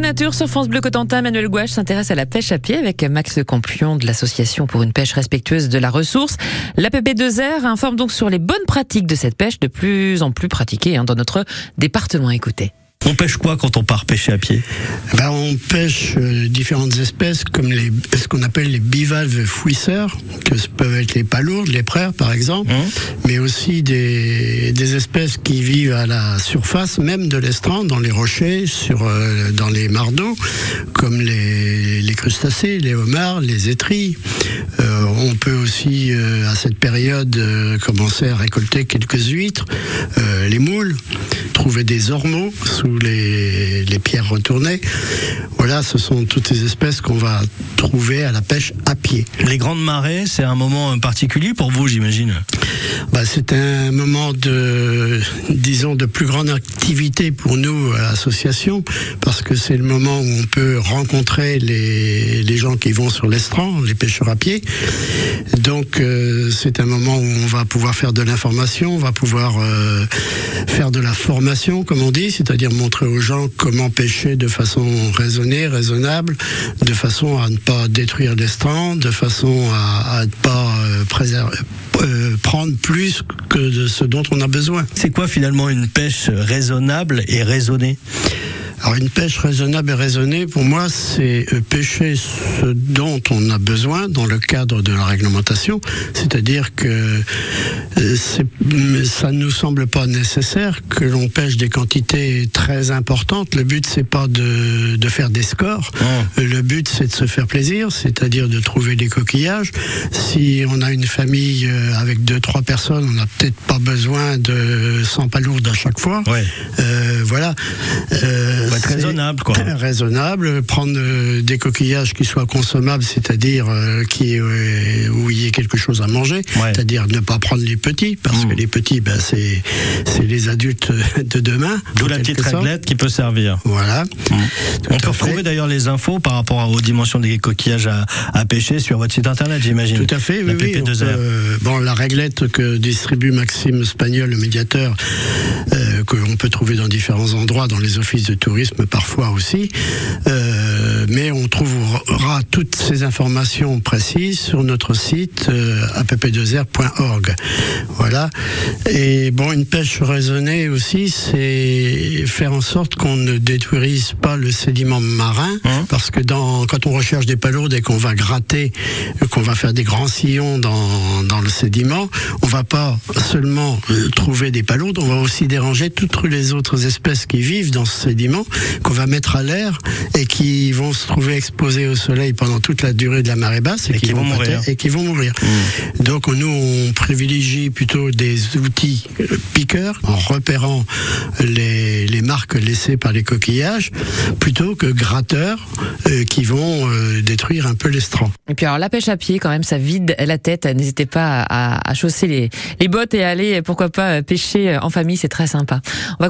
Nature sur France Bleu Cotentin, Manuel Gouache s'intéresse à la pêche à pied avec Max Campion de l'association pour une pêche respectueuse de la ressource. L'APP2R informe donc sur les bonnes pratiques de cette pêche de plus en plus pratiquée hein, dans notre département. Écoutez. On pêche quoi quand on part pêcher à pied ben, On pêche euh, différentes espèces comme les, ce qu'on appelle les bivalves fouisseurs, que peuvent être les palourdes, les prairies par exemple, mmh. mais aussi des, des, espèces qui vivent à la surface même de l'estran, dans les rochers, sur, euh, dans les mardeaux, comme les, les, crustacés, les homards, les étrilles. Euh, on peut aussi, euh, à cette période, euh, commencer à récolter quelques huîtres, les moules, trouver des ormeaux sous les, les pierres retournées. Voilà, ce sont toutes ces espèces qu'on va trouver à la pêche à pied. Les grandes marées, c'est un moment particulier pour vous, j'imagine? Bah, C'est un moment de, disons, de plus grande activité pour nous à l'association, parce que c'est le moment où on peut rencontrer les, les gens qui vont sur l'estran, les pêcheurs à pied. Donc euh, c'est un moment où on va pouvoir faire de l'information, on va pouvoir euh, faire de la formation, comme on dit, c'est-à-dire montrer aux gens comment pêcher de façon raisonnée, raisonnable, de façon à ne pas détruire l'estran, de façon à, ne pas euh, prendre plus que de ce dont on a besoin. C'est quoi finalement une pêche raisonnable et raisonnée? Alors une pêche raisonnable et raisonnée, pour moi, c'est euh, pêcher ce dont on a besoin dans le cadre de la réglementation. C'est-à-dire que euh, ça ne nous semble pas nécessaire que l'on pêche des quantités très importantes. Le but, c'est pas de, de, faire des scores. Oh. Le but, c'est de se faire plaisir, c'est-à-dire de trouver des coquillages. Si on a une famille euh, avec deux, trois personnes, on n'a peut-être pas besoin de 100 palourdes à chaque fois. Ouais. Euh, voilà. Euh, être raisonnable, quoi. Raisonnable, prendre euh, des coquillages qui soient consommables, c'est-à-dire euh, qui euh, où il y ait quelque chose à manger, c'est-à-dire ne pas prendre les petits, parce mm. que les petits, ben, c'est c'est les adultes de demain. D'où la petite réglette qui peut servir. Voilà. Mm. On peut retrouver d'ailleurs les infos par rapport aux dimensions des coquillages à, à pêcher sur votre site internet, j'imagine. Tout à fait, la oui, oui bon, la réglette que distribue Maxime Spagnol, le médiateur, euh, qu'on peut trouver dans différents endroits, dans les offices de tourisme parfois aussi. Euh, mais on trouvera toutes ces informations précises sur notre site euh, app2r.org. Voilà. Et bon, une pêche raisonnée aussi, c'est faire en sorte qu'on ne détruise pas le sédiment marin, hein parce que dans, quand on recherche des palourdes et qu'on va gratter, qu'on va faire des grands sillons dans, dans le sédiment, on va pas seulement euh, trouver des palourdes, on va aussi déranger toutes les autres espèces qui vivent dans ce sédiment qu'on va mettre à l'air et qui vont se trouver exposés au soleil pendant toute la durée de la marée basse et, qui, vont mourir. Et qui vont mourir. Mmh. Donc nous, on privilégie plutôt des outils euh, piqueurs en repérant les, les, marques laissées par les coquillages plutôt que gratteurs euh, qui vont euh, détruire un peu l'estran. Et puis alors la pêche à pied quand même, ça vide la tête. N'hésitez pas à, à chausser les, les bottes et aller pourquoi pas pêcher en famille, c'est très sympa. On va